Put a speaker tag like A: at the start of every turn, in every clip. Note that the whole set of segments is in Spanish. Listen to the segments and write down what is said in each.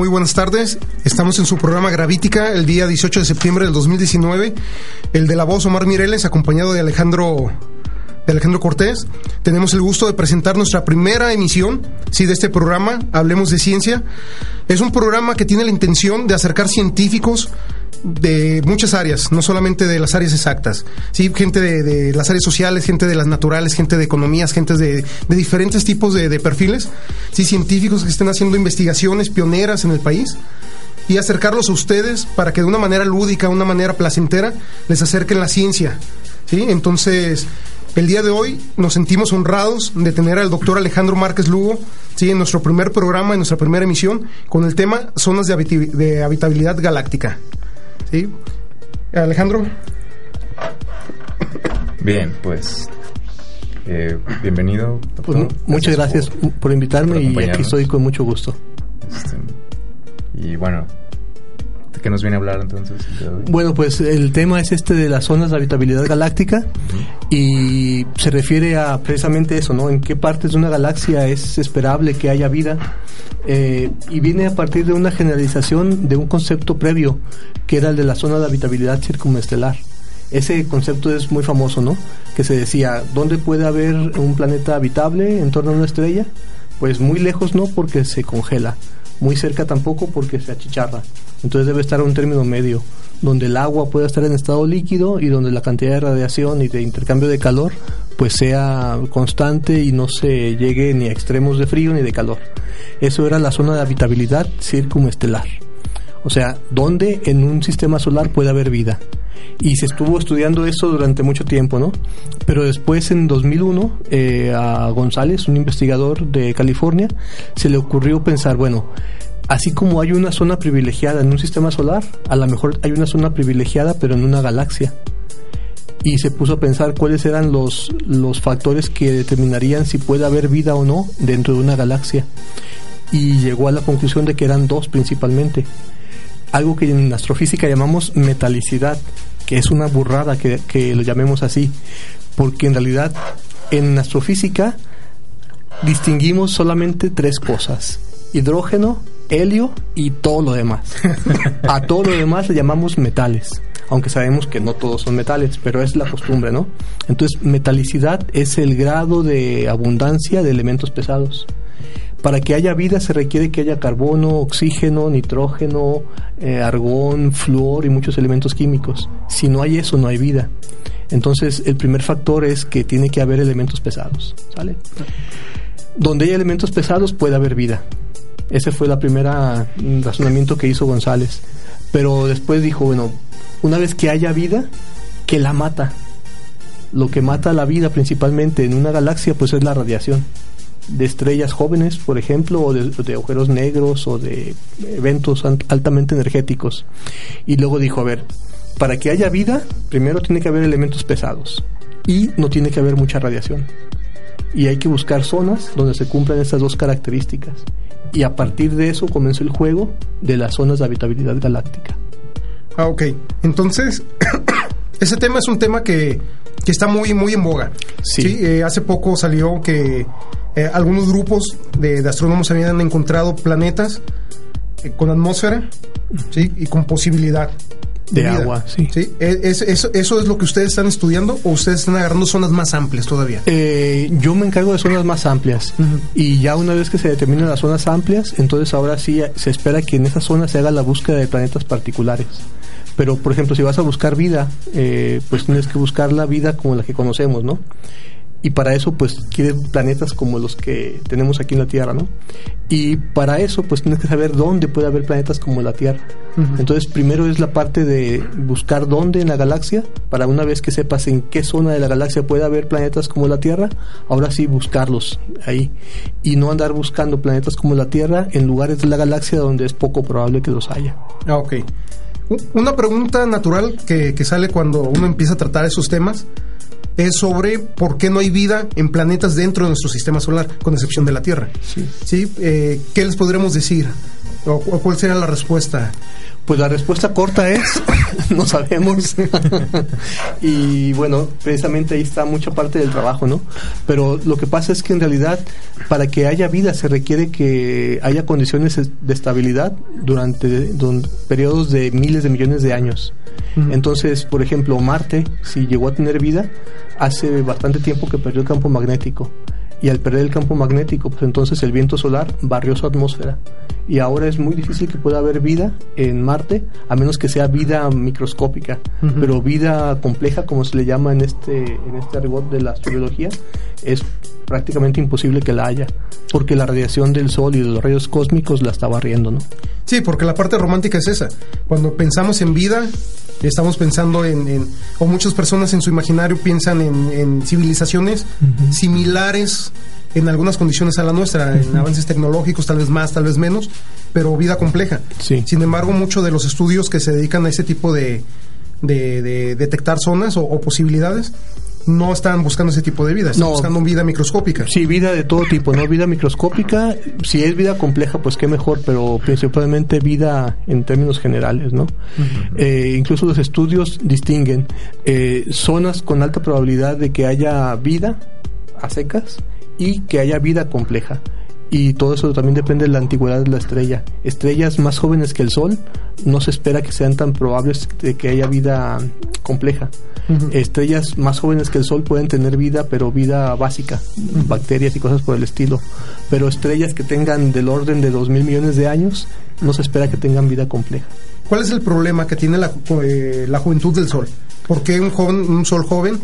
A: muy buenas tardes. Estamos en su programa Gravítica el día 18 de septiembre del 2019. El de la voz Omar Mireles, acompañado de Alejandro de Alejandro Cortés. Tenemos el gusto de presentar nuestra primera emisión, sí, de este programa, Hablemos de Ciencia. Es un programa que tiene la intención de acercar científicos de muchas áreas, no solamente de las áreas exactas, sí, gente de, las áreas sociales, gente de las naturales, gente de economías, gente de, diferentes tipos de, perfiles, sí, científicos que estén haciendo investigaciones pioneras en el país y acercarlos a ustedes para que de una manera lúdica, una manera placentera, les acerquen la ciencia, sí. Entonces el día de hoy nos sentimos honrados de tener al doctor Alejandro Márquez Lugo ¿sí? en nuestro primer programa, en nuestra primera emisión, con el tema Zonas de, Habitabilidad Galáctica. ¿sí? Alejandro.
B: Bien, pues eh, bienvenido.
C: Pues, muchas gracias por, invitarme y aquí estoy con mucho gusto.
B: Este, y bueno, ¿Qué nos viene a hablar entonces?
C: Bueno, pues el tema es este de las zonas de habitabilidad galáctica y se refiere a precisamente eso, ¿no? En qué partes de una galaxia es esperable que haya vida eh, y viene a partir de una generalización de un concepto previo que era el de la zona de habitabilidad circunestelar. Ese concepto es muy famoso, ¿no? Que se decía, ¿dónde puede haber un planeta habitable en torno a una estrella? Pues muy lejos no, porque se congela. Muy cerca tampoco, porque se achicharra. Entonces debe estar a un término medio, donde el agua pueda estar en estado líquido y donde la cantidad de radiación y de intercambio de calor pues sea constante y no se llegue ni a extremos de frío ni de calor. Eso era la zona de habitabilidad circunestelar. O sea, donde en un sistema solar puede haber vida. Y se estuvo estudiando eso durante mucho tiempo, ¿no? Pero después, en 2001, eh, a González, un investigador de California, se le ocurrió pensar, bueno, Así como hay una zona privilegiada en un sistema solar, a lo mejor hay una zona privilegiada pero en una galaxia. Y se puso a pensar cuáles eran los, los factores que determinarían si puede haber vida o no dentro de una galaxia. Y llegó a la conclusión de que eran dos principalmente. Algo que en astrofísica llamamos metalicidad, que es una burrada que, que lo llamemos así, porque en realidad en astrofísica distinguimos solamente tres cosas. Hidrógeno, helio y todo lo demás. A todo lo demás le llamamos metales, aunque sabemos que no todos son metales, pero es la costumbre, ¿no? Entonces, metalicidad es el grado de abundancia de elementos pesados. Para que haya vida se requiere que haya carbono, oxígeno, nitrógeno, eh, argón, flúor y muchos elementos químicos. Si no hay eso, no hay vida. Entonces, el primer factor es que tiene que haber elementos pesados, ¿sale? Donde hay elementos pesados puede haber vida. Ese fue el primer razonamiento que hizo González. Pero después dijo, bueno, una vez que haya vida, que la mata. Lo que mata la vida principalmente en una galaxia, pues es la radiación de estrellas jóvenes, por ejemplo, o de, de, agujeros negros o de eventos altamente energéticos. Y luego dijo, a ver, para que haya vida, primero tiene que haber elementos pesados y no tiene que haber mucha radiación. Y hay que buscar zonas donde se cumplan estas dos características y a partir de eso comenzó el juego de las zonas de habitabilidad galáctica.
A: Ah, ok. Entonces, ese tema es un tema que, que está muy, muy en boga. Sí. Eh, hace poco salió que eh, algunos grupos de, de, astrónomos habían encontrado planetas eh, con atmósfera ¿sí? y con posibilidad
C: de, agua, sí.
A: ¿Sí? ¿E-, ¿Es, eso, es lo que ustedes están estudiando o ustedes están agarrando zonas más amplias todavía?
C: Eh, yo me encargo de zonas más amplias y ya una vez que se determinan las zonas amplias, entonces ahora sí se espera que en esa zona se haga la búsqueda de planetas particulares. Pero, por ejemplo, si vas a buscar vida, eh, pues tienes que buscar la vida como la que conocemos, ¿no? Y para eso pues quiere planetas como los que tenemos aquí en la Tierra, ¿no? Y para eso pues tienes que saber dónde puede haber planetas como la Tierra. Entonces primero es la parte de buscar dónde en la galaxia, para una vez que sepas en qué zona de la galaxia puede haber planetas como la Tierra, ahora sí buscarlos ahí y no andar buscando planetas como la Tierra en lugares de la galaxia donde es poco probable que los haya.
A: Ah, ok. Una pregunta natural que, que sale cuando uno empieza a tratar esos temas es sobre por qué no hay vida en planetas dentro de nuestro sistema solar, con excepción de la Tierra. Sí. ¿Sí? Eh, ¿Qué les podremos decir? ¿O, cuál sería la respuesta?
C: Pues la respuesta corta es, no sabemos. y bueno, precisamente ahí está mucha parte del trabajo, ¿no? Pero lo que pasa es que en realidad, para que haya vida, se requiere que haya condiciones de estabilidad durante, periodos de miles de millones de años. Entonces, por ejemplo, Marte, si llegó a tener vida, hace bastante tiempo que perdió el campo magnético y al perder el campo magnético, pues entonces el viento solar barrió su atmósfera. Y ahora es muy difícil que pueda haber vida en Marte, a menos que sea vida microscópica. Pero vida compleja, como se le llama en este, en este de la astrobiología, es prácticamente imposible que la haya, porque la radiación del Sol y de los rayos cósmicos la está barriendo, ¿no?
A: Sí, porque la parte romántica es esa. Cuando pensamos en vida, estamos pensando en, o muchas personas en su imaginario piensan en, civilizaciones similares en algunas condiciones a la nuestra, en avances tecnológicos, tal vez más, tal vez menos, pero vida compleja. Sin embargo, muchos de los estudios que se dedican a ese tipo de, de, detectar zonas o posibilidades no están buscando ese tipo de vida, están buscando vida microscópica.
C: Sí, vida de todo tipo, ¿no? Vida microscópica, si es vida compleja, pues qué mejor, pero principalmente vida en términos generales, ¿no? Eh, incluso los estudios distinguen eh, zonas con alta probabilidad de que haya vida a secas y que haya vida compleja y todo eso también depende de la antigüedad de la estrella. Estrellas más jóvenes que el Sol no se espera que sean tan probables de que haya vida compleja. Estrellas más jóvenes que el Sol pueden tener vida, pero vida básica, bacterias y cosas por el estilo. Pero estrellas que tengan del orden de dos mil millones de años no se espera que tengan vida compleja.
A: ¿Cuál es el problema que tiene la, eh, la juventud del Sol? ¿Por qué un, joven, un sol joven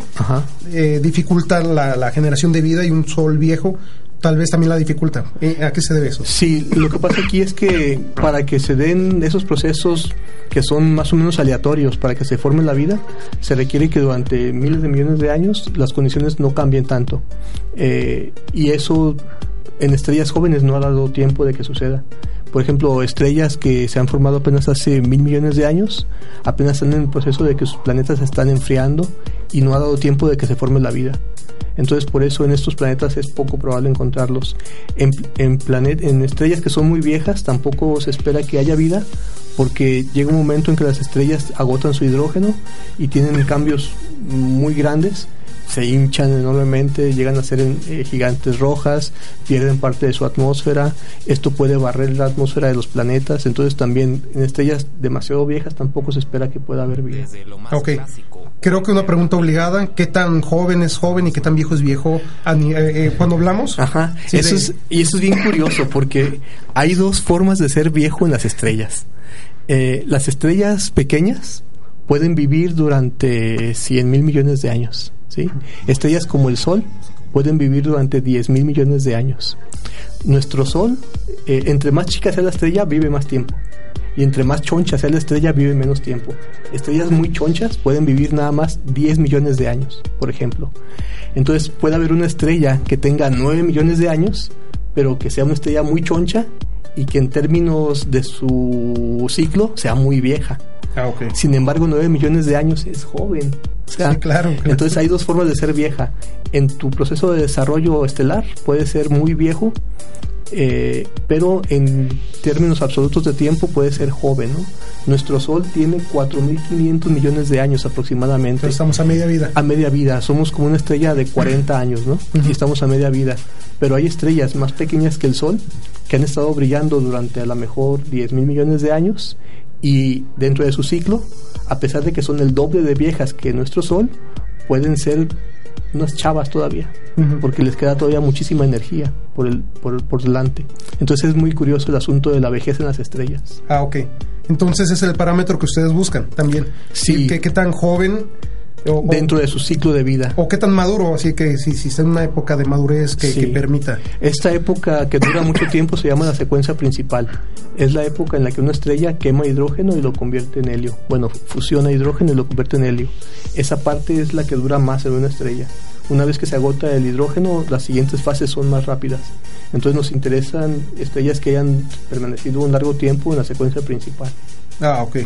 A: eh, dificulta la, la, generación de vida y un sol viejo tal vez también la dificulta. Eh, ¿A qué se debe eso?
C: Sí, lo que pasa aquí es que para que se den esos procesos que son más o menos aleatorios para que se forme la vida, se requiere que durante miles de millones de años las condiciones no cambien tanto. Eh, y eso en estrellas jóvenes no ha dado tiempo de que suceda. Por ejemplo, estrellas que se han formado apenas hace mil millones de años, apenas están en el proceso de que sus planetas se están enfriando y no ha dado tiempo de que se forme la vida. Entonces por eso en estos planetas es poco probable encontrarlos. En, en, en estrellas que son muy viejas tampoco se espera que haya vida porque llega un momento en que las estrellas agotan su hidrógeno y tienen cambios muy grandes se hinchan enormemente, llegan a ser eh, gigantes rojas, pierden parte de su atmósfera, esto puede barrer la atmósfera de los planetas, entonces también en estrellas demasiado viejas tampoco se espera que pueda haber vida.
A: Ok, creo que una pregunta obligada, ¿qué tan joven es joven y qué tan viejo es viejo eh, eh, cuando hablamos?
C: Ajá, eso es, y eso es bien curioso porque hay dos formas de ser viejo en las estrellas. Eh, las estrellas pequeñas pueden vivir durante 100 mil millones de años. Estrellas como el Sol pueden vivir durante 10 mil millones de años. Nuestro Sol, entre más chica sea la estrella, vive más tiempo y entre más choncha sea la estrella vive menos tiempo. Estrellas muy chonchas pueden vivir nada más 10 millones de años, por ejemplo. Entonces puede haber una estrella que tenga 9 millones de años, pero que sea una estrella muy choncha y que en términos de su ciclo sea muy vieja. Ah, Sin embargo, 9 millones de años es joven.
A: claro,
C: Entonces hay dos formas de ser vieja. En tu proceso de desarrollo estelar puede ser muy viejo eh, pero en términos absolutos de tiempo puede ser joven. ¿no? Nuestro Sol tiene 4.500 millones de años aproximadamente.
A: estamos a media vida.
C: A media vida, somos como una estrella de 40 años, ¿no? Y estamos a media vida. Pero hay estrellas más pequeñas que el Sol que han estado brillando durante a lo mejor 10.000 millones de años y dentro de su ciclo, a pesar de que son el doble de viejas que nuestro Sol, pueden ser unas chavas todavía, porque les queda todavía muchísima energía por, el, por, por delante. Entonces es muy curioso el asunto de la vejez en las estrellas.
A: Ah, ok. Entonces es el parámetro que ustedes buscan también.
C: Sí.
A: ¿Qué, qué tan joven
C: dentro de su ciclo de vida.
A: O qué tan maduro, así que si, si está en una época de madurez que, que, permita.
C: Esta época que dura mucho tiempo se llama la secuencia principal. Es la época en la que una estrella quema hidrógeno y lo convierte en helio. Bueno, fusiona hidrógeno y lo convierte en helio. Esa parte es la que dura más en una estrella. Una vez que se agota el hidrógeno, las siguientes fases son más rápidas. Entonces nos interesan estrellas que hayan permanecido un largo tiempo en la secuencia principal.
A: Ah, ok.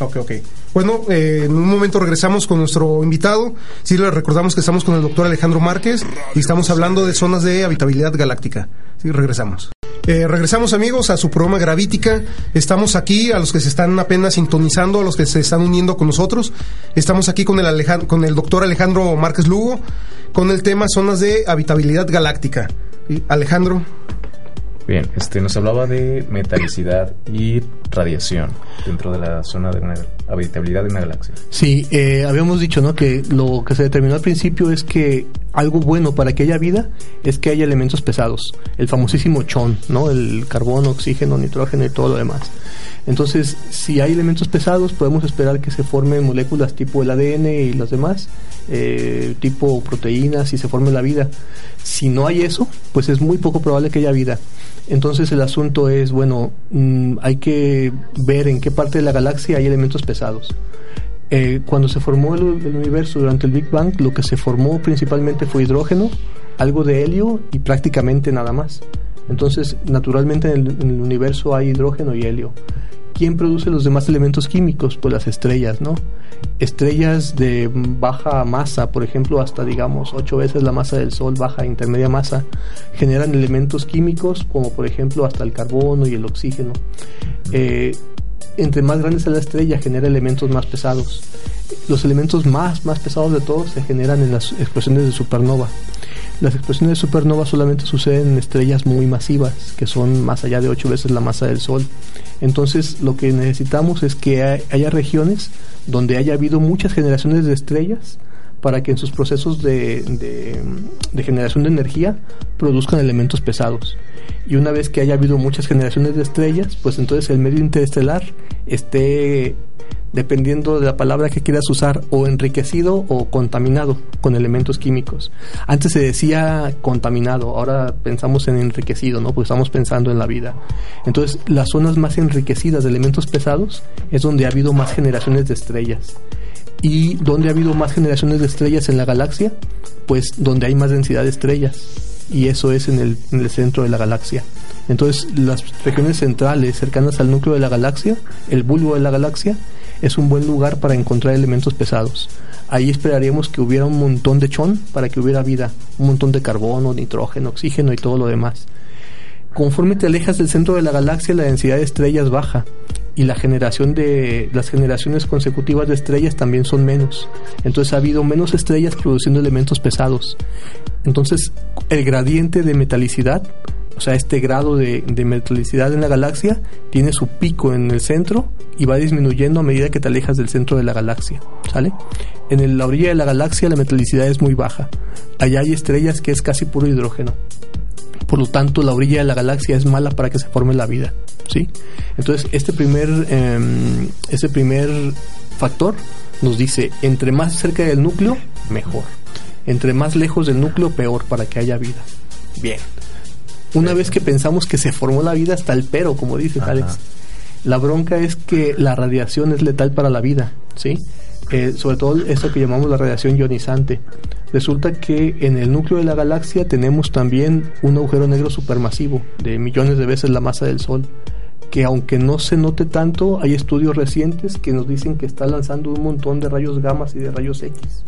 A: Ok, ok. Bueno, eh, en un momento regresamos con nuestro invitado. Sí, le recordamos que estamos con el doctor Alejandro Márquez y estamos hablando de zonas de habitabilidad galáctica. Sí, regresamos. Eh, regresamos amigos a su programa Gravítica. Estamos aquí, a los que se están apenas sintonizando, a los que se están uniendo con nosotros. Estamos aquí con el, con el doctor Alejandro Márquez Lugo, con el tema zonas de habitabilidad galáctica. Alejandro.
B: Bien, este nos hablaba de metalicidad y radiación dentro de la zona de una habitabilidad de una galaxia.
C: Sí, eh, habíamos dicho ¿no? que lo que se determinó al principio es que algo bueno para que haya vida es que haya elementos pesados, el famosísimo chon, ¿no? el carbono, oxígeno, nitrógeno y todo lo demás. Entonces, si hay elementos pesados, podemos esperar que se formen moléculas tipo el ADN y las demás, eh, tipo proteínas y se forme la vida. Si no hay eso, pues es muy poco probable que haya vida. Entonces el asunto es, bueno, mm, hay que ver en qué parte de la galaxia hay elementos pesados. Eh, cuando se formó el, universo durante el Big Bang, lo que se formó principalmente fue hidrógeno, algo de helio y prácticamente nada más. Entonces, naturalmente en el, en el universo hay hidrógeno y helio. ¿Quién produce los demás elementos químicos? Pues las estrellas, ¿no? Estrellas de baja masa, por ejemplo, hasta digamos ocho veces la masa del Sol, baja intermedia masa, generan elementos químicos como por ejemplo hasta el carbono y el oxígeno. Eh, entre más grande sea la estrella, genera elementos más pesados. Los elementos más, más pesados de todos se generan en las explosiones de supernova. Las explosiones de supernova solamente suceden en estrellas muy masivas, que son más allá de ocho veces la masa del Sol. Entonces, lo que necesitamos es que haya regiones donde haya habido muchas generaciones de estrellas para que en sus procesos de, de, generación de energía produzcan elementos pesados. Y una vez que haya habido muchas generaciones de estrellas, pues entonces el medio interestelar esté dependiendo de la palabra que quieras usar, o enriquecido o contaminado con elementos químicos. Antes se decía contaminado, ahora pensamos en enriquecido, ¿no? Porque estamos pensando en la vida. Entonces, las zonas más enriquecidas de elementos pesados es donde ha habido más generaciones de estrellas. ¿Y donde ha habido más generaciones de estrellas en la galaxia? Pues donde hay más densidad de estrellas. Y eso es en el, en el centro de la galaxia. Entonces, las regiones centrales cercanas al núcleo de la galaxia, el bulbo de la galaxia, es un buen lugar para encontrar elementos pesados. Ahí esperaríamos que hubiera un montón de chón para que hubiera vida, un montón de carbono, nitrógeno, oxígeno y todo lo demás. Conforme te alejas del centro de la galaxia, la densidad de estrellas baja y la generación de las generaciones consecutivas de estrellas también son menos. Entonces ha habido menos estrellas produciendo elementos pesados. Entonces el gradiente de metalicidad sea, este grado de, metalicidad en la galaxia tiene su pico en el centro y va disminuyendo a medida que te alejas del centro de la galaxia, ¿sale? En la orilla de la galaxia la metalicidad es muy baja. Allá hay estrellas que es casi puro hidrógeno. Por lo tanto, la orilla de la galaxia es mala para que se forme la vida, ¿sí? Entonces, este primer, eh, este primer factor nos dice, entre más cerca del núcleo, mejor. Entre más lejos del núcleo, peor para que haya vida. Bien. Una vez que pensamos que se formó la vida, hasta el pero, como dices, Alex. La bronca es que la radiación es letal para la vida, ¿sí? Eh, sobre todo eso que llamamos la radiación ionizante. Resulta que en el núcleo de la galaxia tenemos también un agujero negro supermasivo, de millones de veces la masa del Sol, que aunque no se note tanto, hay estudios recientes que nos dicen que está lanzando un montón de rayos gamma y de rayos X,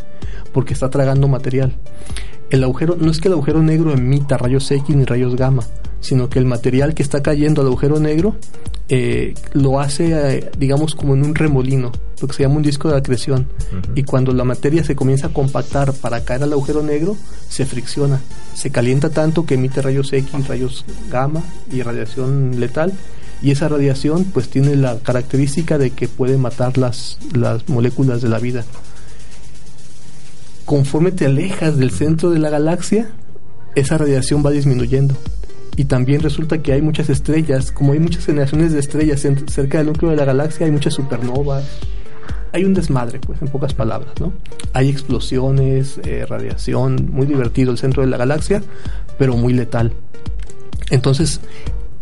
C: porque está tragando material el agujero, no es que el agujero negro emita rayos X ni rayos gamma, sino que el material que está cayendo al agujero negro eh, lo hace, eh, digamos, como en un remolino, lo que se llama un disco de acreción. Y cuando la materia se comienza a compactar para caer al agujero negro, se fricciona, se calienta tanto que emite rayos X, rayos gamma y radiación letal. Y esa radiación pues tiene la característica de que puede matar las, las moléculas de la vida conforme te alejas del centro de la galaxia, esa radiación va disminuyendo. Y también resulta que hay muchas estrellas, como hay muchas generaciones de estrellas cerca del núcleo de la galaxia, hay muchas supernovas. Hay un desmadre, pues, en pocas palabras, ¿no? Hay explosiones, eh, radiación, muy divertido el centro de la galaxia, pero muy letal. Entonces,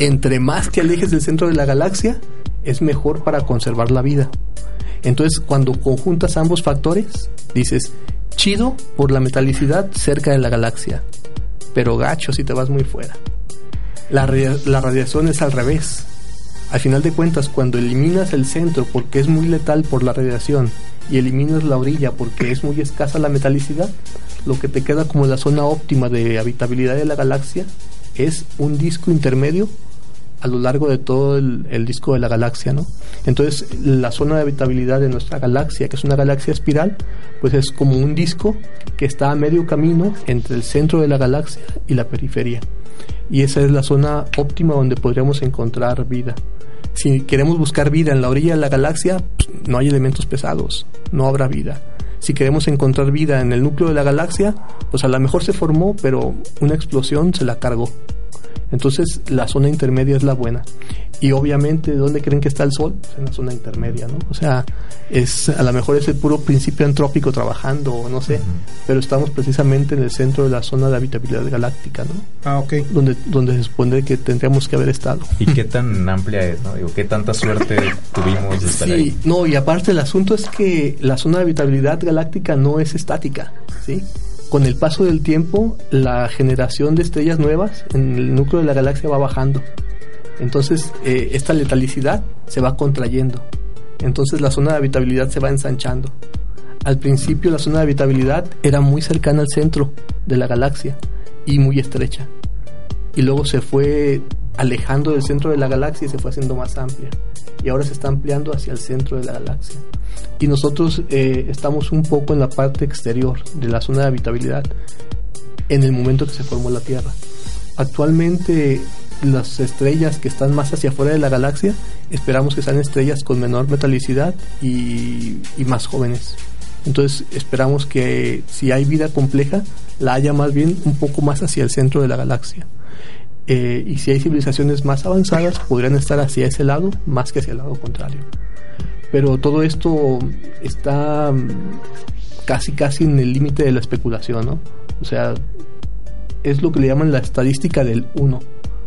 C: entre más te alejes del centro de la galaxia, es mejor para conservar la vida. Entonces, cuando conjuntas ambos factores, dices, chido por la metalicidad cerca de la galaxia, pero gacho si te vas muy fuera. La, la radiación es al revés. Al final de cuentas, cuando eliminas el centro porque es muy letal por la radiación y eliminas la orilla porque es muy escasa la metalicidad, lo que te queda como la zona óptima de habitabilidad de la galaxia es un disco intermedio a lo largo de todo el, disco de la galaxia, ¿no? Entonces, la zona de habitabilidad de nuestra galaxia, que es una galaxia espiral, pues es como un disco que está a medio camino entre el centro de la galaxia y la periferia. Y esa es la zona óptima donde podríamos encontrar vida. Si queremos buscar vida en la orilla de la galaxia, pues, no hay elementos pesados, no habrá vida. Si queremos encontrar vida en el núcleo de la galaxia, pues a lo mejor se formó, pero una explosión se la cargó. Entonces la zona intermedia es la buena. Y obviamente, ¿dónde creen que está el Sol? Pues en la zona intermedia, ¿no? O sea, es, a lo mejor es el puro principio antrópico trabajando, no sé, pero estamos precisamente en el centro de la zona de habitabilidad galáctica, ¿no?
A: Ah, ok.
C: Donde, donde se supone que tendríamos que haber estado.
B: ¿Y qué tan amplia es, no? Digo, ¿qué tanta suerte tuvimos de estar
C: sí, no, y aparte el asunto es que la zona de habitabilidad galáctica no es estática, ¿sí? Con el paso del tiempo, la generación de estrellas nuevas en el núcleo de la galaxia va bajando. Entonces, eh, esta letalicidad se va contrayendo. Entonces, la zona de habitabilidad se va ensanchando. Al principio, la zona de habitabilidad era muy cercana al centro de la galaxia y muy estrecha. Y luego se fue alejando del centro de la galaxia y se fue haciendo más amplia. Y ahora se está ampliando hacia el centro de la galaxia y nosotros eh, estamos un poco en la parte exterior de la zona de habitabilidad en el momento que se formó la Tierra. Actualmente las estrellas que están más hacia afuera de la galaxia esperamos que sean estrellas con menor metalicidad y, más jóvenes. Entonces esperamos que si hay vida compleja la haya más bien un poco más hacia el centro de la galaxia. Eh, y si hay civilizaciones más avanzadas podrían estar hacia ese lado más que hacia el lado contrario pero todo esto está mm, casi casi en el límite de la especulación, ¿no? O sea, es lo que le llaman la estadística del 1.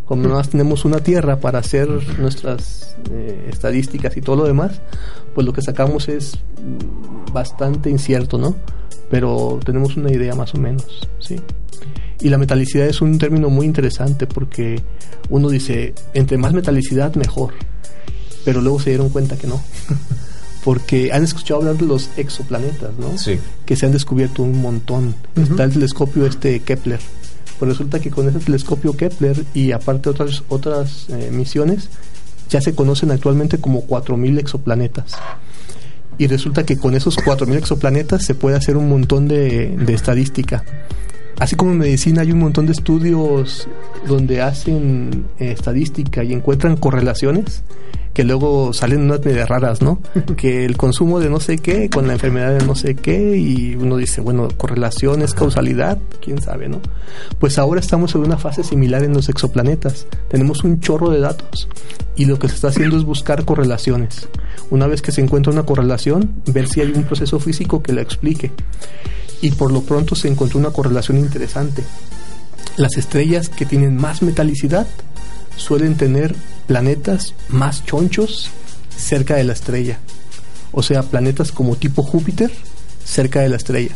C: Como más tenemos una tierra para hacer nuestras eh, estadísticas y todo lo demás, pues lo que sacamos es mm, bastante incierto, ¿no? Pero tenemos una idea más o menos, ¿sí? Y la metalicidad es un término muy interesante porque uno dice, entre más metalicidad, mejor pero luego se dieron cuenta que no. Porque han escuchado hablar de los exoplanetas, ¿no?
B: Sí.
C: Que se han descubierto un montón. Está el telescopio este Kepler. Pues resulta que con ese telescopio Kepler y aparte otras, otras eh, misiones, ya se conocen actualmente como 4.000 exoplanetas. Y resulta que con esos 4.000 exoplanetas se puede hacer un montón de, de estadística así como en medicina hay un montón de estudios donde hacen eh, estadística y encuentran correlaciones, que luego salen unas medias raras, ¿no? que el consumo de no sé qué con la enfermedad de no sé qué y uno dice, bueno, correlaciones, causalidad, quién sabe, ¿no? Pues ahora estamos en una fase similar en los exoplanetas. Tenemos un chorro de datos y lo que se está haciendo es buscar correlaciones. Una vez que se encuentra una correlación, ver si hay un proceso físico que la explique. Y por lo pronto se encontró una correlación interesante. Las estrellas que tienen más metalicidad suelen tener planetas más chonchos cerca de la estrella. O sea, planetas como tipo Júpiter cerca de la estrella.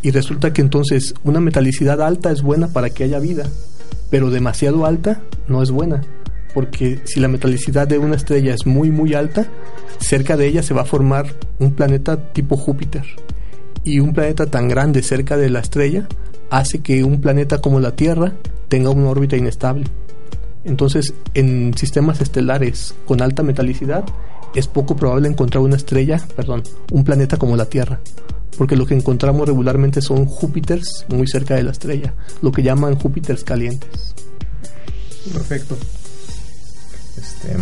C: Y resulta que entonces una metalicidad alta es buena para que haya vida, pero demasiado alta no es buena, porque si la metalicidad de una estrella es muy muy alta, cerca de ella se va a formar un planeta tipo Júpiter. Y un planeta tan grande cerca de la estrella hace que un planeta como la Tierra tenga una órbita inestable. Entonces, en sistemas estelares con alta metalicidad, es poco probable encontrar una estrella, perdón, un planeta como la Tierra, porque lo que encontramos regularmente son Júpiters muy cerca de la estrella, lo que llaman Júpiters calientes.
A: Perfecto.
B: Este,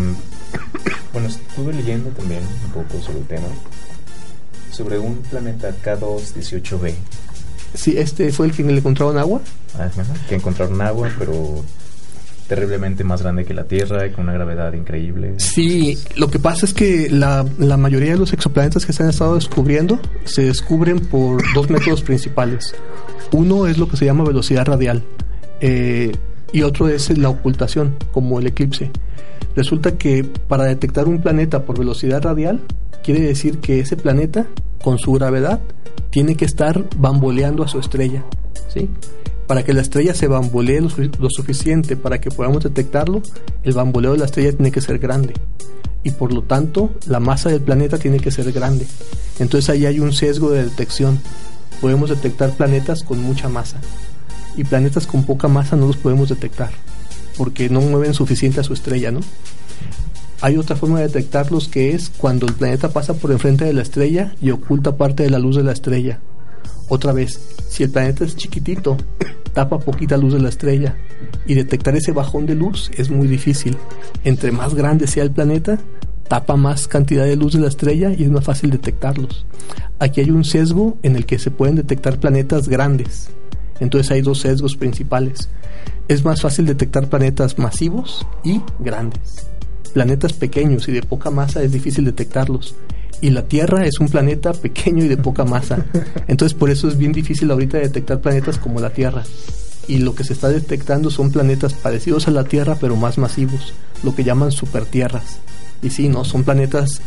B: bueno, estuve leyendo también un poco sobre el tema, sobre un planeta K2-18b.
C: Sí, este fue el que le encontraron agua.
B: Ah, que encontraron agua, pero terriblemente más grande que la Tierra y con una gravedad increíble.
C: Sí, lo que pasa es que la, la, mayoría de los exoplanetas que se han estado descubriendo se descubren por dos métodos principales. Uno es lo que se llama velocidad radial eh, y otro es la ocultación, como el eclipse. Resulta que para detectar un planeta por velocidad radial quiere decir que ese planeta, con su gravedad, tiene que estar bamboleando a su estrella. ¿sí? Para que la estrella se bambolee lo, suficiente para que podamos detectarlo, el bamboleo de la estrella tiene que ser grande. Y por lo tanto, la masa del planeta tiene que ser grande. Entonces ahí hay un sesgo de detección. Podemos detectar planetas con mucha masa. y planetas con poca masa no los podemos detectar porque no mueven suficiente a su estrella, ¿no? Hay otra forma de detectarlos que es cuando el planeta pasa por enfrente de la estrella y oculta parte de la luz de la estrella. Otra vez, si el planeta es chiquitito, tapa poquita luz de la estrella y detectar ese bajón de luz es muy difícil. Entre más grande sea el planeta, tapa más cantidad de luz de la estrella y es más fácil detectarlos. Aquí hay un sesgo en el que se pueden detectar planetas grandes. Entonces hay dos sesgos principales. Es más fácil detectar planetas masivos y grandes. Planetas pequeños y de poca masa es difícil detectarlos. Y la Tierra es un planeta pequeño y de poca masa. Entonces por eso es bien difícil ahorita detectar planetas como la Tierra. Y lo que se está detectando son planetas parecidos a la Tierra pero más masivos, lo que llaman supertierras. Y sí, no, son planetas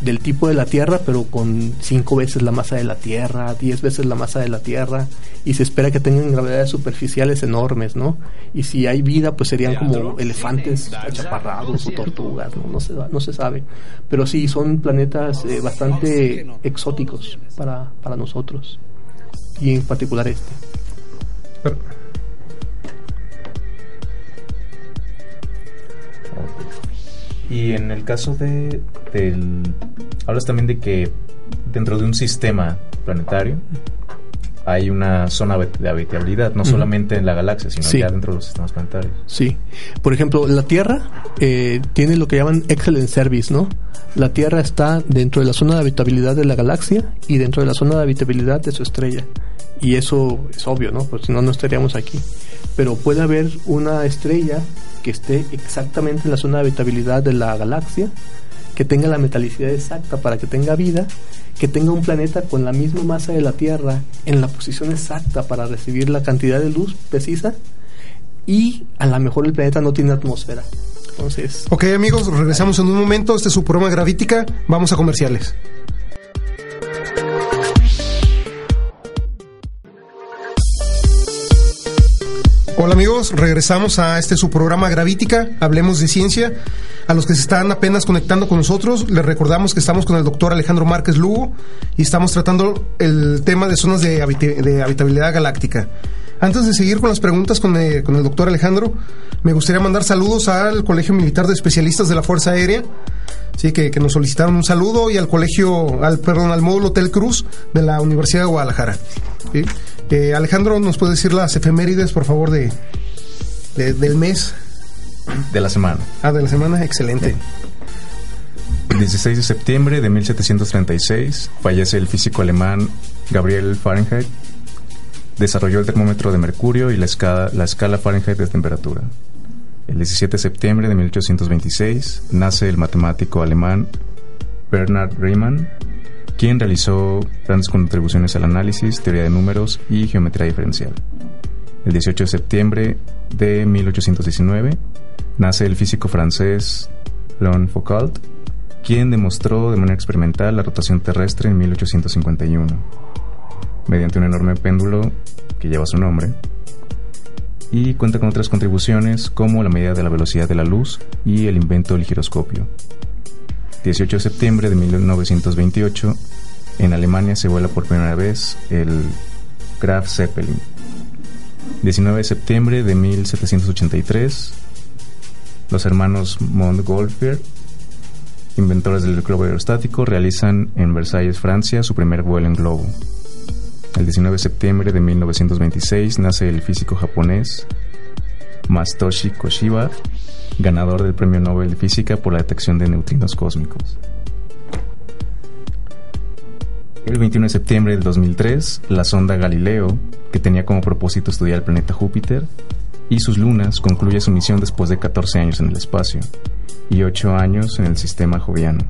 C: del tipo de la Tierra, pero con cinco veces la masa de la Tierra, diez veces la masa de la Tierra, y se espera que tengan gravedades superficiales enormes, ¿no? Y si hay vida, pues serían como elefantes achaparrados o tortugas, ¿no? No se, no se sabe. Pero sí, son planetas eh, bastante exóticos para, para nosotros, y en particular este.
B: Y en el caso de del hablas también de que dentro de un sistema planetario hay una zona de habitabilidad, no solamente en la galaxia, sino ya dentro de los sistemas planetarios.
C: Sí. Por ejemplo, la Tierra eh, tiene lo que llaman excellent service, ¿no? La Tierra está dentro de la zona de habitabilidad de la galaxia y dentro de la zona de habitabilidad de su estrella. Y eso es obvio, ¿no? Porque si no, no estaríamos aquí. Pero puede haber una estrella que esté exactamente en la zona de habitabilidad de la galaxia, que tenga la metalicidad exacta para que tenga vida, que tenga un planeta con la misma masa de la Tierra en la posición exacta para recibir la cantidad de luz precisa y a lo mejor el planeta no tiene atmósfera. Entonces...
A: Ok amigos, regresamos en un momento. Este es su programa Gravítica. Vamos a comerciales. Hola amigos, regresamos a este su programa Gravítica, Hablemos de Ciencia. A los que se están apenas conectando con nosotros, les recordamos que estamos con el doctor Alejandro Márquez Lugo y estamos tratando el tema de zonas de, habitabilidad galáctica. Antes de seguir con las preguntas con, eh, con el doctor Alejandro, me gustaría mandar saludos al Colegio Militar de Especialistas de la Fuerza Aérea, sí, que, nos solicitaron un saludo, y al colegio, perdón, al módulo Hotel Cruz de la Universidad de Guadalajara. Eh, Alejandro, ¿nos puede decir las efemérides, por favor, de, del mes?
B: De la semana.
A: Ah, de la semana, excelente.
B: El 16 de septiembre de 1736 fallece el físico alemán Gabriel Fahrenheit. Desarrolló el termómetro de mercurio y la escala, la escala Fahrenheit de temperatura. El 17 de septiembre de 1826 nace el matemático alemán Bernard Riemann, quien realizó grandes contribuciones al análisis, teoría de números y geometría diferencial. El 18 de septiembre de 1819 nace el físico francés Leon Foucault, quien demostró de manera experimental la rotación terrestre en 1851, mediante un enorme péndulo que lleva su nombre, y cuenta con otras contribuciones como la medida de la velocidad de la luz y el invento del giroscopio. 18 de septiembre de 1928, en Alemania se vuela por primera vez el Graf Zeppelin. 19 de septiembre de 1783, los hermanos Montgolfier, inventores del globo aerostático, realizan en Versalles, Francia, su primer vuelo en globo. El 19 de septiembre de 1926 nace el físico japonés Mastoshi Koshiba, ganador del Premio Nobel de Física por la detección de neutrinos cósmicos. El 21 de septiembre del 2003, la sonda Galileo, que tenía como propósito estudiar el planeta Júpiter y sus lunas, concluye su misión después de 14 años en el espacio y 8 años en el sistema joviano.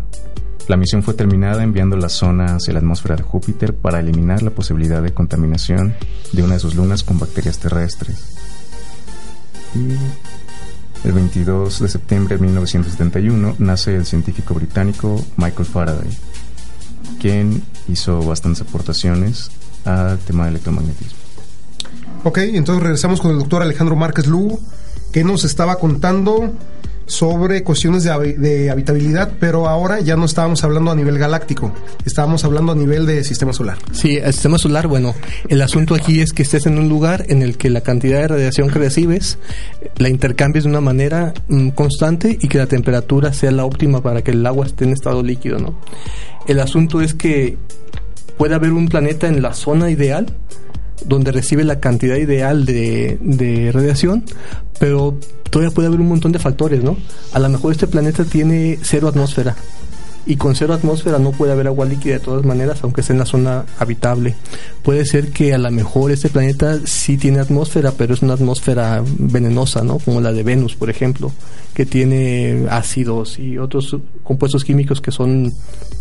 B: La misión fue terminada enviando la zona hacia la atmósfera de Júpiter para eliminar la posibilidad de contaminación de una de sus lunas con bacterias terrestres. El 22 de septiembre de 1971 nace el científico británico Michael Faraday, quien hizo bastantes aportaciones al tema del electromagnetismo.
A: Ok, entonces regresamos con el doctor Alejandro Márquez Lugo, que nos estaba contando sobre cuestiones de, habitabilidad, pero ahora ya no estábamos hablando a nivel galáctico, estábamos hablando a nivel de sistema solar.
C: Sí, el sistema solar, bueno, el asunto aquí es que estés en un lugar en el que la cantidad de radiación que recibes la intercambies de una manera mm, constante y que la temperatura sea la óptima para que el agua esté en estado líquido, ¿no? El asunto es que puede haber un planeta en la zona ideal donde recibe la cantidad ideal de, de radiación, pero todavía puede haber un montón de factores, ¿no? A lo mejor este planeta tiene cero atmósfera y con cero atmósfera no puede haber agua líquida de todas maneras, aunque esté en la zona habitable. Puede ser que a lo mejor este planeta sí tiene atmósfera, pero es una atmósfera venenosa, ¿no? Como la de Venus, por ejemplo, que tiene ácidos y otros compuestos químicos que son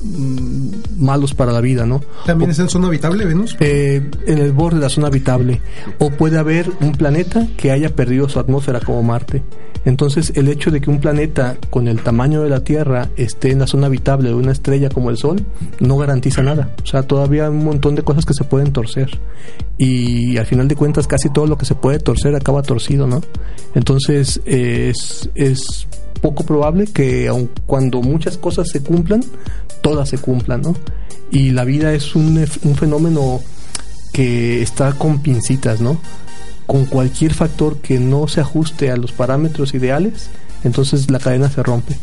C: mm, malos para la vida, ¿no?
A: ¿También es en zona habitable Venus?
C: Eh, en el borde de la zona habitable. O puede haber un planeta que haya perdido su atmósfera como Marte. Entonces, el hecho de que un planeta con el tamaño de la Tierra esté en la zona habitable de una estrella como el Sol no garantiza nada. O sea, todavía hay un montón de cosas que se pueden torcer. Y al final de cuentas, casi todo lo que se puede torcer acaba torcido, ¿no? Entonces, es, es poco probable que aun cuando muchas cosas se cumplan, todas se cumplan, ¿no? Y la vida es un, un fenómeno que está con pincitas, ¿no? con cualquier factor que no se ajuste a los parámetros ideales, entonces la cadena se rompe.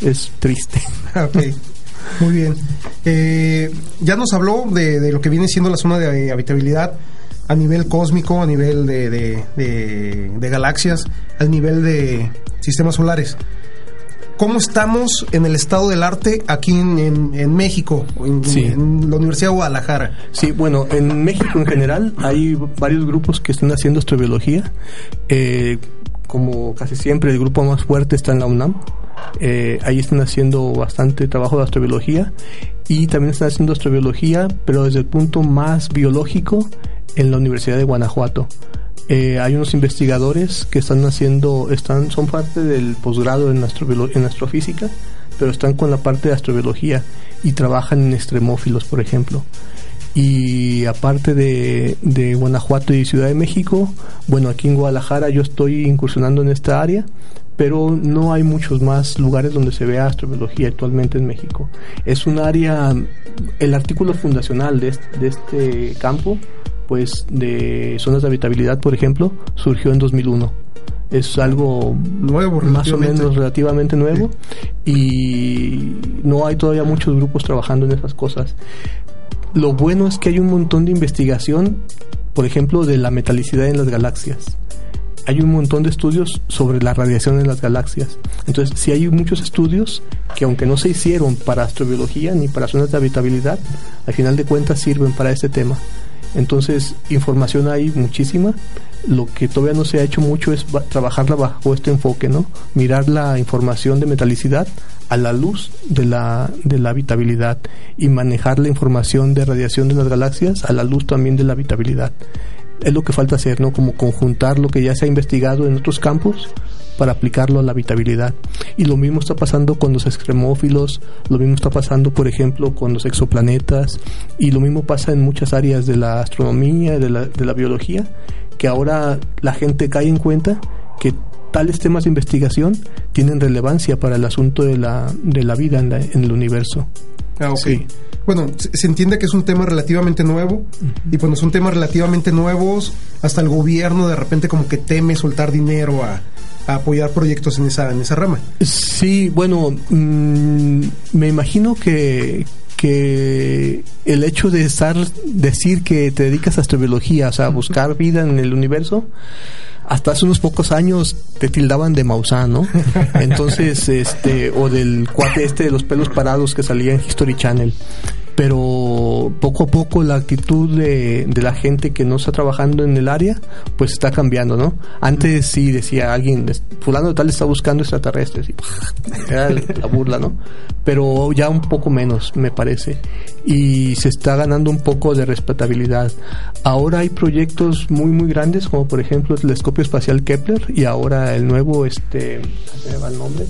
C: es, triste.
A: Muy bien. Eh, ya nos habló de, lo que viene siendo la zona de habitabilidad a nivel cósmico, a nivel de, de galaxias, al nivel de sistemas solares. ¿Cómo estamos en el estado del arte aquí en, México, en, la Universidad de Guadalajara?
C: Sí, bueno, en México en general hay varios grupos que están haciendo astrobiología. Eh, como casi siempre, el grupo más fuerte está en la UNAM. Eh, ahí están haciendo bastante trabajo de astrobiología y también están haciendo astrobiología, pero desde el punto más biológico en la Universidad de Guanajuato. Eh, hay unos investigadores que están haciendo, están, son parte del posgrado en, en astrofísica, pero están con la parte de astrobiología y trabajan en extremófilos, por ejemplo. Y aparte de, de, Guanajuato y Ciudad de México, bueno, aquí en Guadalajara yo estoy incursionando en esta área, pero no hay muchos más lugares donde se vea astrobiología actualmente en México. Es un área, el artículo fundacional de de este campo pues de zonas de habitabilidad, por ejemplo, surgió en 2001. Es algo
A: nuevo,
C: más o menos relativamente nuevo y no hay todavía muchos grupos trabajando en esas cosas. Lo bueno es que hay un montón de investigación, por ejemplo, de la metalicidad en las galaxias. Hay un montón de estudios sobre la radiación en las galaxias. Entonces, si hay muchos estudios que aunque no se hicieron para astrobiología ni para zonas de habitabilidad, al final de cuentas sirven para este tema. Entonces, información hay muchísima. Lo que todavía no se ha hecho mucho es trabajarla bajo este enfoque, ¿no? Mirar la información de metalicidad a la luz de la, de la habitabilidad y manejar la información de radiación de las galaxias a la luz también de la habitabilidad. Es lo que falta hacer, ¿no? Como conjuntar lo que ya se ha investigado en otros campos para aplicarlo a la habitabilidad. Y lo mismo está pasando con los extremófilos, lo mismo está pasando, por ejemplo, con los exoplanetas, y lo mismo pasa en muchas áreas de la astronomía, de la, de la biología, que ahora la gente cae en cuenta que tales temas de investigación tienen relevancia para el asunto de la, de la vida en, el universo.
A: Ah, Bueno, se entiende que es un tema relativamente nuevo y cuando son temas relativamente nuevos, hasta el gobierno de repente como que teme soltar dinero a, apoyar proyectos en esa, en esa rama.
C: Sí, bueno, mm, me imagino que, que el hecho de estar, decir que te dedicas a astrobiología, o sea, a buscar vida en el universo, hasta hace unos pocos años te tildaban de Maussan, ¿no? Entonces, este, o del cuate este de los pelos parados que salía en History Channel pero poco a poco la actitud de, la gente que no está trabajando en el área, pues está cambiando, ¿no? Antes sí decía alguien, fulano tal está buscando extraterrestres, y era la burla, ¿no? Pero ya un poco menos, me parece, y se está ganando un poco de respetabilidad. Ahora hay proyectos muy, muy grandes, como por ejemplo el telescopio espacial Kepler, y ahora el nuevo, este, ¿se me va el nombre?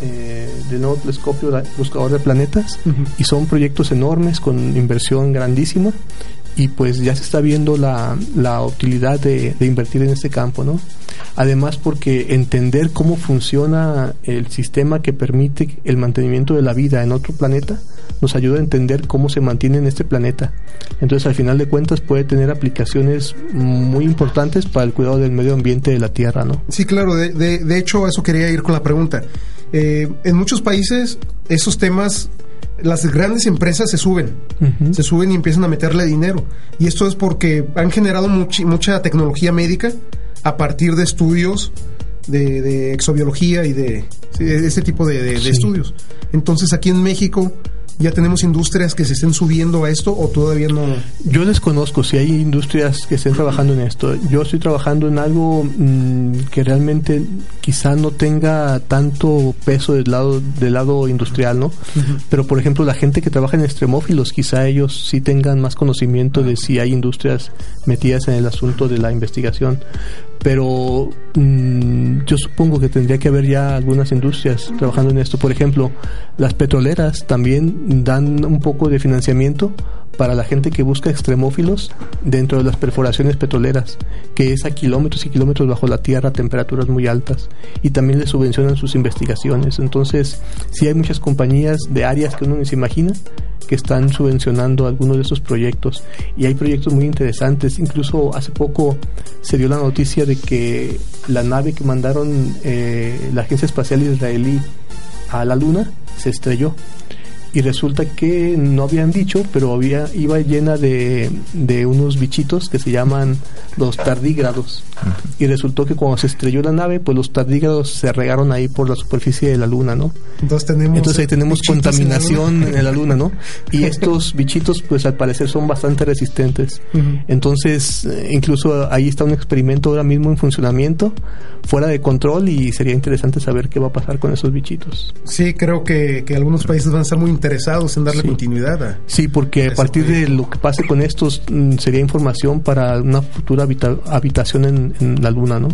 C: Eh, del nuevo telescopio buscador de planetas y son proyectos enormes con inversión grandísima y pues ya se está viendo la, la utilidad de, de, invertir en este campo, ¿no? Además porque entender cómo funciona el sistema que permite el mantenimiento de la vida en otro planeta nos ayuda a entender cómo se mantiene en este planeta. Entonces al final de cuentas puede tener aplicaciones muy importantes para el cuidado del medio ambiente de la Tierra, ¿no?
A: Sí, claro, de, de, de hecho a eso quería ir con la pregunta. Eh, en muchos países esos temas las grandes empresas se suben, uh -huh. se suben y empiezan a meterle dinero. Y esto es porque han generado much mucha tecnología médica a partir de estudios de, de exobiología y de, de este tipo de, de sí. estudios. Entonces aquí en México ¿Ya tenemos industrias que se estén subiendo a esto o todavía no?
C: Yo desconozco si hay industrias que estén trabajando en esto. Yo estoy trabajando en algo mmm, que realmente quizá no tenga tanto peso del lado del lado industrial, ¿no? Uh -huh. Pero por ejemplo, la gente que trabaja en extremófilos, quizá ellos sí tengan más conocimiento de si hay industrias metidas en el asunto de la investigación pero mmm, yo supongo que tendría que haber ya algunas industrias trabajando en esto. Por ejemplo, las petroleras también dan un poco de financiamiento para la gente que busca extremófilos dentro de las perforaciones petroleras, que es a kilómetros y kilómetros bajo la tierra a temperaturas muy altas, y también les subvencionan sus investigaciones. Entonces, sí hay muchas compañías de áreas que uno ni se imagina que están subvencionando algunos de estos proyectos y hay proyectos muy interesantes. Incluso hace poco se dio la noticia de que la nave que mandaron eh, la Agencia Espacial Israelí a la Luna se estrelló y resulta que no habían dicho, pero había iba llena de, de unos bichitos que se llaman los tardígrados. Uh -huh. Y resultó que cuando se estrelló la nave, pues los tardígrados se regaron ahí por la superficie de la luna, ¿no?
A: Entonces tenemos,
C: Entonces ahí tenemos contaminación en la, en la, luna, ¿no? Y estos bichitos, pues al parecer son bastante resistentes. Uh -huh. Entonces, eh, incluso ahí está un experimento ahora mismo en funcionamiento, fuera de control, y sería interesante saber qué va a pasar con esos bichitos.
A: Sí, creo que, que algunos países van a estar muy interesados en darle
C: sí.
A: continuidad a
C: Sí, porque a partir proyecto. de lo que pase con estos mm, sería información para una futura habita habitación en, en, la luna, ¿no?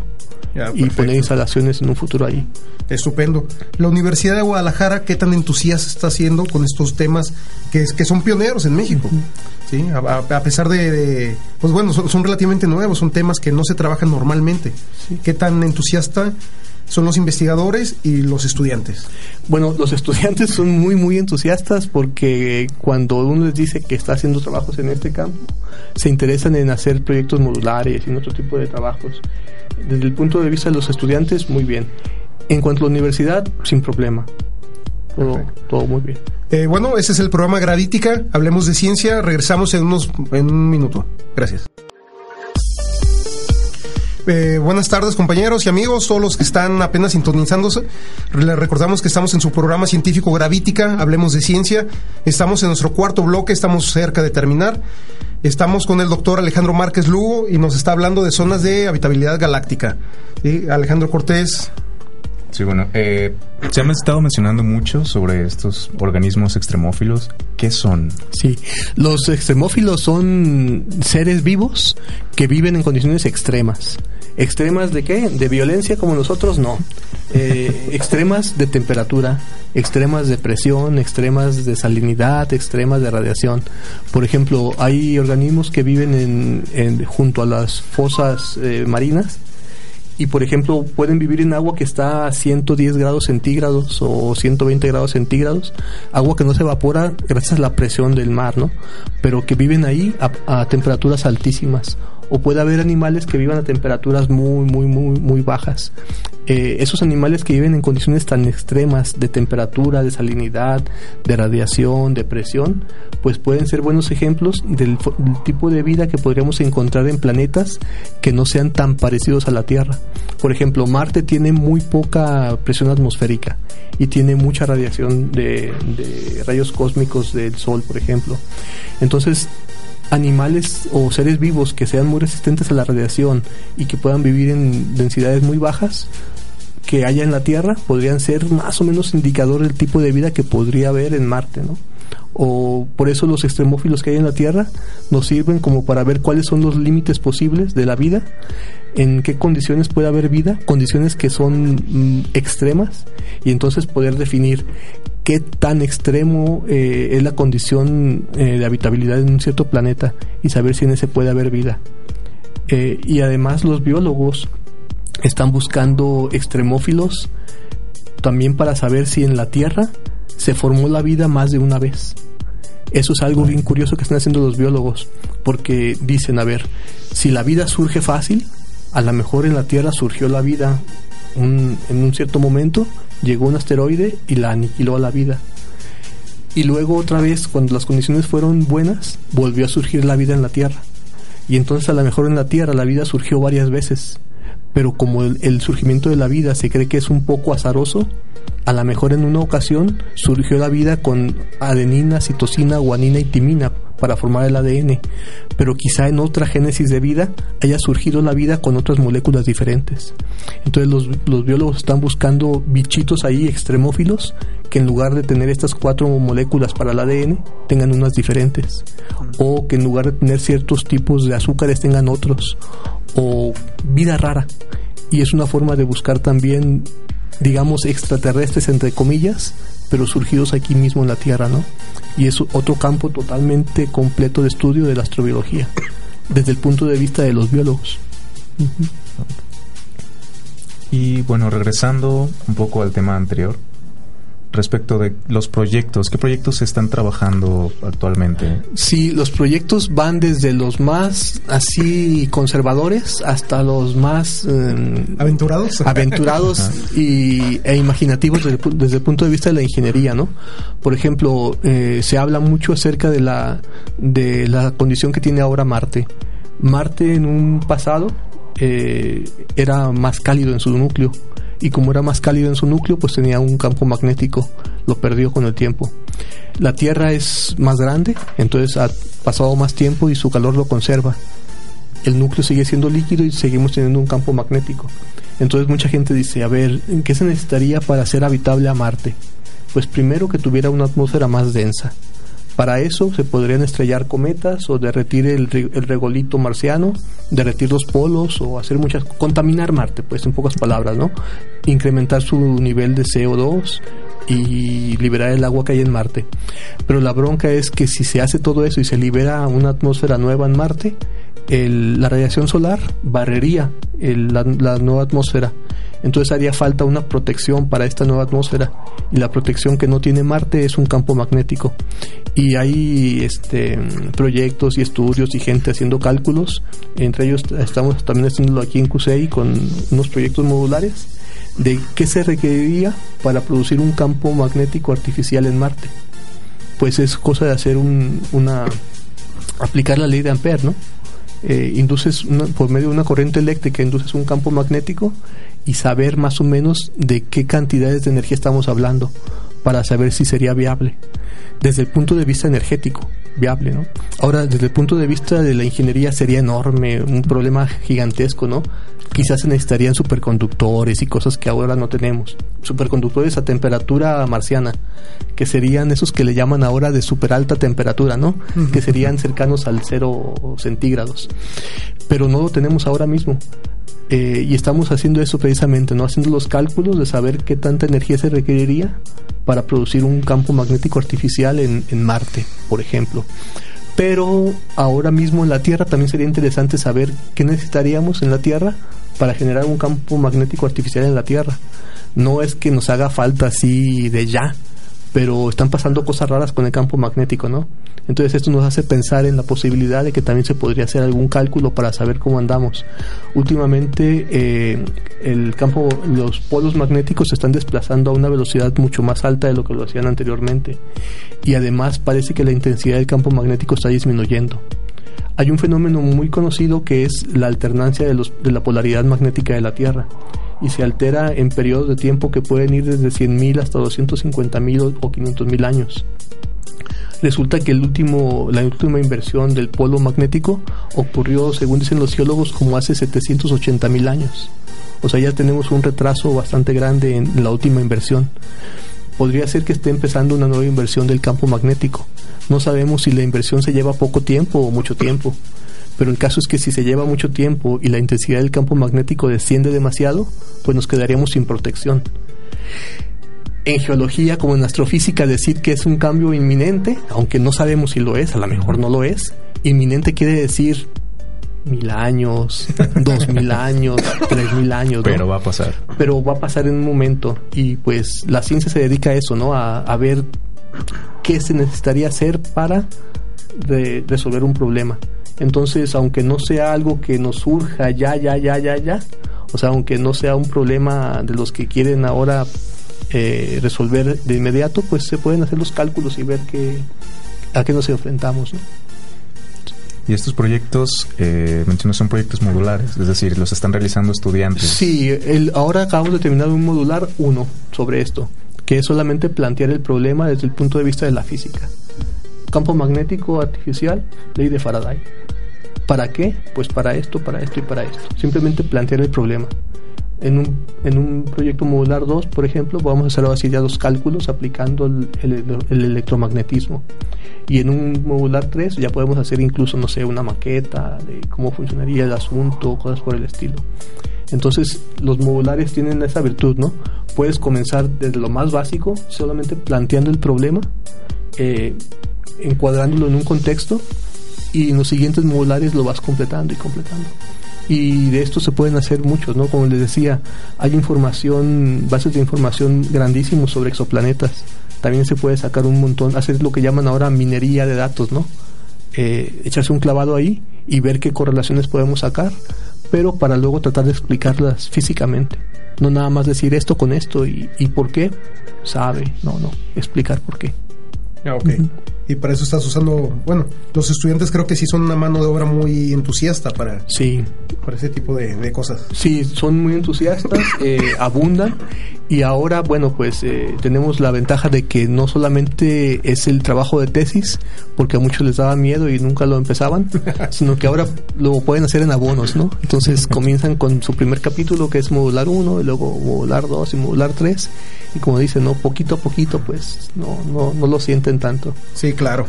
C: Ya, y poner instalaciones en un futuro ahí.
A: Estupendo. La Universidad de Guadalajara, ¿qué tan entusiasta está haciendo con estos temas que, que son pioneros en México? Uh -huh. ¿Sí? A, a, a, pesar de, de pues bueno, son, son, relativamente nuevos, son temas que no se trabajan normalmente. Sí. ¿Qué tan entusiasta son los investigadores y los estudiantes?
C: Bueno, los estudiantes son muy, muy entusiastas porque cuando uno les dice que está haciendo trabajos en este campo, se interesan en hacer proyectos modulares y en otro tipo de trabajos. Desde el punto de vista de los estudiantes, muy bien. En cuanto a la universidad, sin problema. Todo, todo muy bien.
A: Eh, bueno, ese es el programa Gravítica. Hablemos de ciencia. Regresamos en, unos, en un minuto. Gracias. Eh, buenas tardes compañeros y amigos, todos los que están apenas sintonizándose. Les recordamos que estamos en su programa científico Gravítica, hablemos de ciencia. Estamos en nuestro cuarto bloque, estamos cerca de terminar. Estamos con el doctor Alejandro Márquez Lugo y nos está hablando de zonas de habitabilidad galáctica. ¿Sí? Alejandro Cortés.
B: Sí, bueno, eh, se han estado mencionando mucho sobre estos organismos extremófilos. ¿Qué son?
C: Sí, los extremófilos son seres vivos que viven en condiciones extremas. ¿Extremas de qué? ¿De violencia como nosotros? No. Eh, extremas de temperatura, extremas de presión, extremas de salinidad, extremas de radiación. Por ejemplo, hay organismos que viven en, en junto a las fosas eh, marinas y por ejemplo pueden vivir en agua que está a 110 grados centígrados o 120 grados centígrados, agua que no se evapora gracias a la presión del mar, ¿no? Pero que viven ahí a, a temperaturas altísimas. O puede haber animales que vivan a temperaturas muy, muy, muy, muy bajas. Eh, esos animales que viven en condiciones tan extremas de temperatura, de salinidad, de radiación, de presión, pues pueden ser buenos ejemplos del, tipo de vida que podríamos encontrar en planetas que no sean tan parecidos a la Tierra. Por ejemplo, Marte tiene muy poca presión atmosférica y tiene mucha radiación de rayos cósmicos del Sol, por ejemplo. Entonces, animales o seres vivos que sean muy resistentes a la radiación y que puedan vivir en densidades muy bajas que haya en la Tierra podrían ser más o menos indicador del tipo de vida que podría haber en Marte, ¿no? O por eso los extremófilos que hay en la Tierra nos sirven como para ver cuáles son los límites posibles de la vida, en qué condiciones puede haber vida, condiciones que son mm, extremas, y entonces poder definir qué tan extremo eh, es la condición eh, de habitabilidad en un cierto planeta y saber si en ese puede haber vida. Eh, y además los biólogos están buscando extremófilos también para saber si en la Tierra se formó la vida más de una vez. Eso es algo bien curioso que están haciendo los biólogos, porque dicen, a ver, si la vida surge fácil, a lo mejor en la Tierra surgió la vida en un cierto momento, llegó un asteroide y la aniquiló a la vida. Y luego otra vez, cuando las condiciones fueron buenas, volvió a surgir la vida en la Tierra. Y entonces a lo mejor en la Tierra la vida surgió varias veces. Pero como el, surgimiento de la vida se cree que es un poco azaroso, a lo mejor en una ocasión surgió la vida con adenina, citosina, guanina y timina para formar el ADN, pero quizá en otra génesis de vida haya surgido la vida con otras moléculas diferentes. Entonces los, los biólogos están buscando bichitos ahí extremófilos que en lugar de tener estas cuatro moléculas para el ADN tengan unas diferentes, o que en lugar de tener ciertos tipos de azúcares tengan otros, o vida rara. Y es una forma de buscar también digamos, extraterrestres, entre comillas, pero surgidos aquí mismo en la Tierra, ¿no? Y es otro campo totalmente completo de estudio de la astrobiología, desde el punto de vista de los biólogos.
B: Y bueno, regresando un poco al tema anterior, respecto de los proyectos. ¿Qué proyectos se están trabajando actualmente?
C: Sí, los proyectos van desde los más así conservadores hasta los más
A: eh, aventurados,
C: aventurados y, e imaginativos desde, el punto de vista de la ingeniería, ¿no? Por ejemplo, eh, se habla mucho acerca de la de la condición que tiene ahora Marte. Marte en un pasado eh, era más cálido en su núcleo y como era más cálido en su núcleo, pues tenía un campo magnético, lo perdió con el tiempo. La Tierra es más grande, entonces ha pasado más tiempo y su calor lo conserva. El núcleo sigue siendo líquido y seguimos teniendo un campo magnético. Entonces mucha gente dice, a ver, ¿qué se necesitaría para ser habitable a Marte? Pues primero que tuviera una atmósfera más densa. Para eso se podrían estrellar cometas o derretir el, regolito marciano, derretir los polos o hacer muchas... contaminar Marte, pues en pocas palabras, ¿no? Incrementar su nivel de CO2 y liberar el agua que hay en Marte. Pero la bronca es que si se hace todo eso y se libera una atmósfera nueva en Marte, la radiación solar barrería la nueva atmósfera entonces haría falta una protección para esta nueva atmósfera. Y la protección que no tiene Marte es un campo magnético. Y hay este proyectos y estudios y gente haciendo cálculos. Entre ellos estamos también haciéndolo aquí en CUSEI con unos proyectos modulares de qué se requeriría para producir un campo magnético artificial en Marte. Pues es cosa de hacer una aplicar la ley de Ampere no eh, induces por medio de una corriente eléctrica induces un campo magnético y saber más o menos de qué cantidades de energía estamos hablando para saber si sería viable desde el punto de vista energético viable, ¿no? Ahora, desde el punto de vista de la ingeniería sería enorme, un problema gigantesco, ¿no? Quizás se necesitarían superconductores y cosas que ahora no tenemos. Superconductores a temperatura marciana, que serían esos que le llaman ahora de super alta temperatura, ¿no? Que serían cercanos al cero centígrados. Pero no lo tenemos ahora mismo. Eh, y estamos haciendo eso precisamente, ¿no? Haciendo los cálculos de saber qué tanta energía se requeriría para producir un campo magnético artificial en, en Marte, por ejemplo. Pero ahora mismo en la Tierra también sería interesante saber qué necesitaríamos en la Tierra para generar un campo magnético artificial en la Tierra. No es que nos haga falta así de ya, pero están pasando cosas raras con el campo magnético, ¿no? Entonces esto nos hace pensar en la posibilidad de que también se podría hacer algún cálculo para saber cómo andamos. Últimamente eh, el campo, los polos magnéticos se están desplazando a una velocidad mucho más alta de lo que lo hacían anteriormente y además parece que la intensidad del campo magnético está disminuyendo. Hay un fenómeno muy conocido que es la alternancia de, la polaridad magnética de la Tierra y se altera en periodos de tiempo que pueden ir desde 100.000 hasta 250.000 o 500.000 años. Resulta que la última inversión del polo magnético ocurrió, según dicen los geólogos, como hace 780.000 años. O sea, ya tenemos un retraso bastante grande en la última inversión. Podría ser que esté empezando una nueva inversión del campo magnético. No sabemos si la inversión se lleva poco tiempo o mucho tiempo pero el caso es que si se lleva mucho tiempo y la intensidad del campo magnético desciende demasiado, pues nos quedaríamos sin protección. en geología como en astrofísica decir que es un cambio inminente, aunque no sabemos si lo es, a lo mejor no lo es. Inminente quiere decir mil años, dos mil años, tres mil años.
B: Pero va a pasar.
C: Pero va a pasar en un momento y pues la ciencia se dedica a eso, ¿no? A, a ver qué se necesitaría hacer para resolver un problema. Entonces, aunque no sea algo que nos surja ya, ya, ya, ya, ya, o sea, aunque no sea un problema de los que quieren ahora eh, resolver de inmediato, pues se pueden hacer los cálculos y ver qué, a qué nos enfrentamos.
B: Y estos proyectos, eh, mencionas, son proyectos modulares, es decir, los están realizando estudiantes.
C: Sí, el, ahora acabamos de terminar un modular uno sobre esto, que es solamente plantear el problema desde el punto de vista de la física. Campo magnético artificial, ley de Faraday. ¿Para qué? Pues para esto, para esto y para esto. Simplemente plantear el problema. En un, en un proyecto modular 2, por ejemplo, vamos a hacer así ya los cálculos aplicando el, el, electromagnetismo. Y en un modular 3 ya podemos hacer incluso, no sé, una maqueta de cómo funcionaría el asunto, cosas por el estilo. Entonces, los modulares tienen esa virtud, ¿no? Puedes comenzar desde lo más básico, solamente planteando el problema, eh, encuadrándolo en un contexto, y en los siguientes modulares lo vas completando y completando y de esto se pueden hacer muchos, ¿no? Como les decía, hay información, bases de información grandísimos sobre exoplanetas. También se puede sacar un montón, hacer lo que llaman ahora minería de datos, ¿no? Eh, echarse un clavado ahí y ver qué correlaciones podemos sacar, pero para luego tratar de explicarlas físicamente. No nada más decir esto con esto y, y por qué, sabe, no, no, explicar por qué.
A: Ah, ok. Y para eso estás usando, bueno, los estudiantes creo que sí son una mano de obra muy entusiasta para,
C: sí.
A: para ese tipo de, cosas.
C: Sí, son muy entusiastas, eh, abundan y ahora, bueno, pues eh, tenemos la ventaja de que no solamente es el trabajo de tesis, porque a muchos les daba miedo y nunca lo empezaban, sino que ahora lo pueden hacer en abonos, ¿no? Entonces comienzan con su primer capítulo que es modular 1 y luego modular 2 y modular 3 y como dicen, ¿no? Poquito a poquito, pues no, no, no lo sienten tanto.
A: Sí, claro.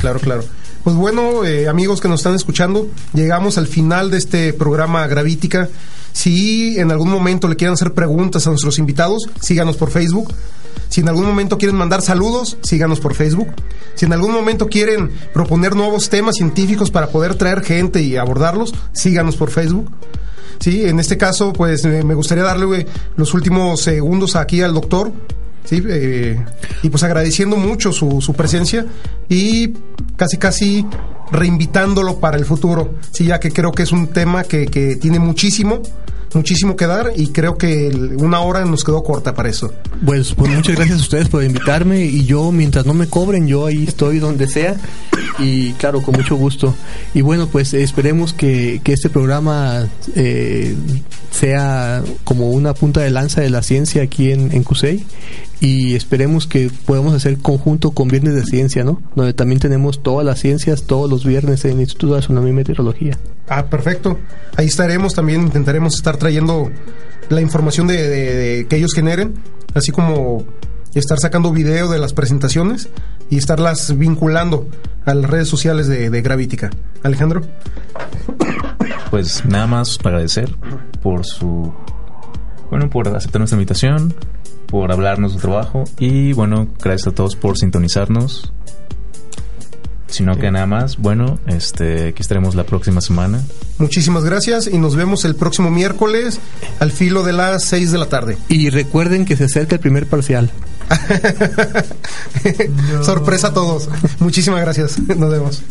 A: Claro, claro. Pues bueno, eh, amigos que nos están escuchando, llegamos al final de este programa Gravítica. Si en algún momento le quieren hacer preguntas a nuestros invitados, síganos por Facebook. Si en algún momento quieren mandar saludos, síganos por Facebook. Si en algún momento quieren proponer nuevos temas científicos para poder traer gente y abordarlos, síganos por Facebook. Sí, en este caso, pues me gustaría darle los últimos segundos aquí al doctor ¿sí? Eh, y pues agradeciendo mucho su, su, presencia y casi casi reinvitándolo para el futuro, sí, ya que creo que es un tema que, que tiene muchísimo muchísimo que dar y creo que una hora nos quedó corta para eso.
C: Pues, pues muchas gracias a ustedes por invitarme y yo mientras no me cobren yo ahí estoy donde sea y claro con mucho gusto y bueno pues esperemos que, que este programa eh, sea como una punta de lanza de la ciencia aquí en, en CUSEI y esperemos que podamos hacer conjunto con Viernes de Ciencia, ¿no? Donde también tenemos todas las ciencias todos los viernes en el Instituto de Astronomía y Meteorología.
A: Ah, perfecto. Ahí estaremos también, intentaremos estar trayendo la información de, que ellos generen, así como estar sacando video de las presentaciones y estarlas vinculando a las redes sociales de, de Gravítica. Alejandro.
B: Pues nada más para agradecer por su bueno, por aceptar nuestra invitación, por hablarnos de trabajo y bueno, gracias a todos por sintonizarnos. Si no queda nada más, bueno, este, aquí estaremos la próxima semana.
A: Muchísimas gracias y nos vemos el próximo miércoles al filo de las 6 de la tarde.
C: Y recuerden que se acerca el primer parcial.
A: Sorpresa a todos. Muchísimas gracias. Nos vemos.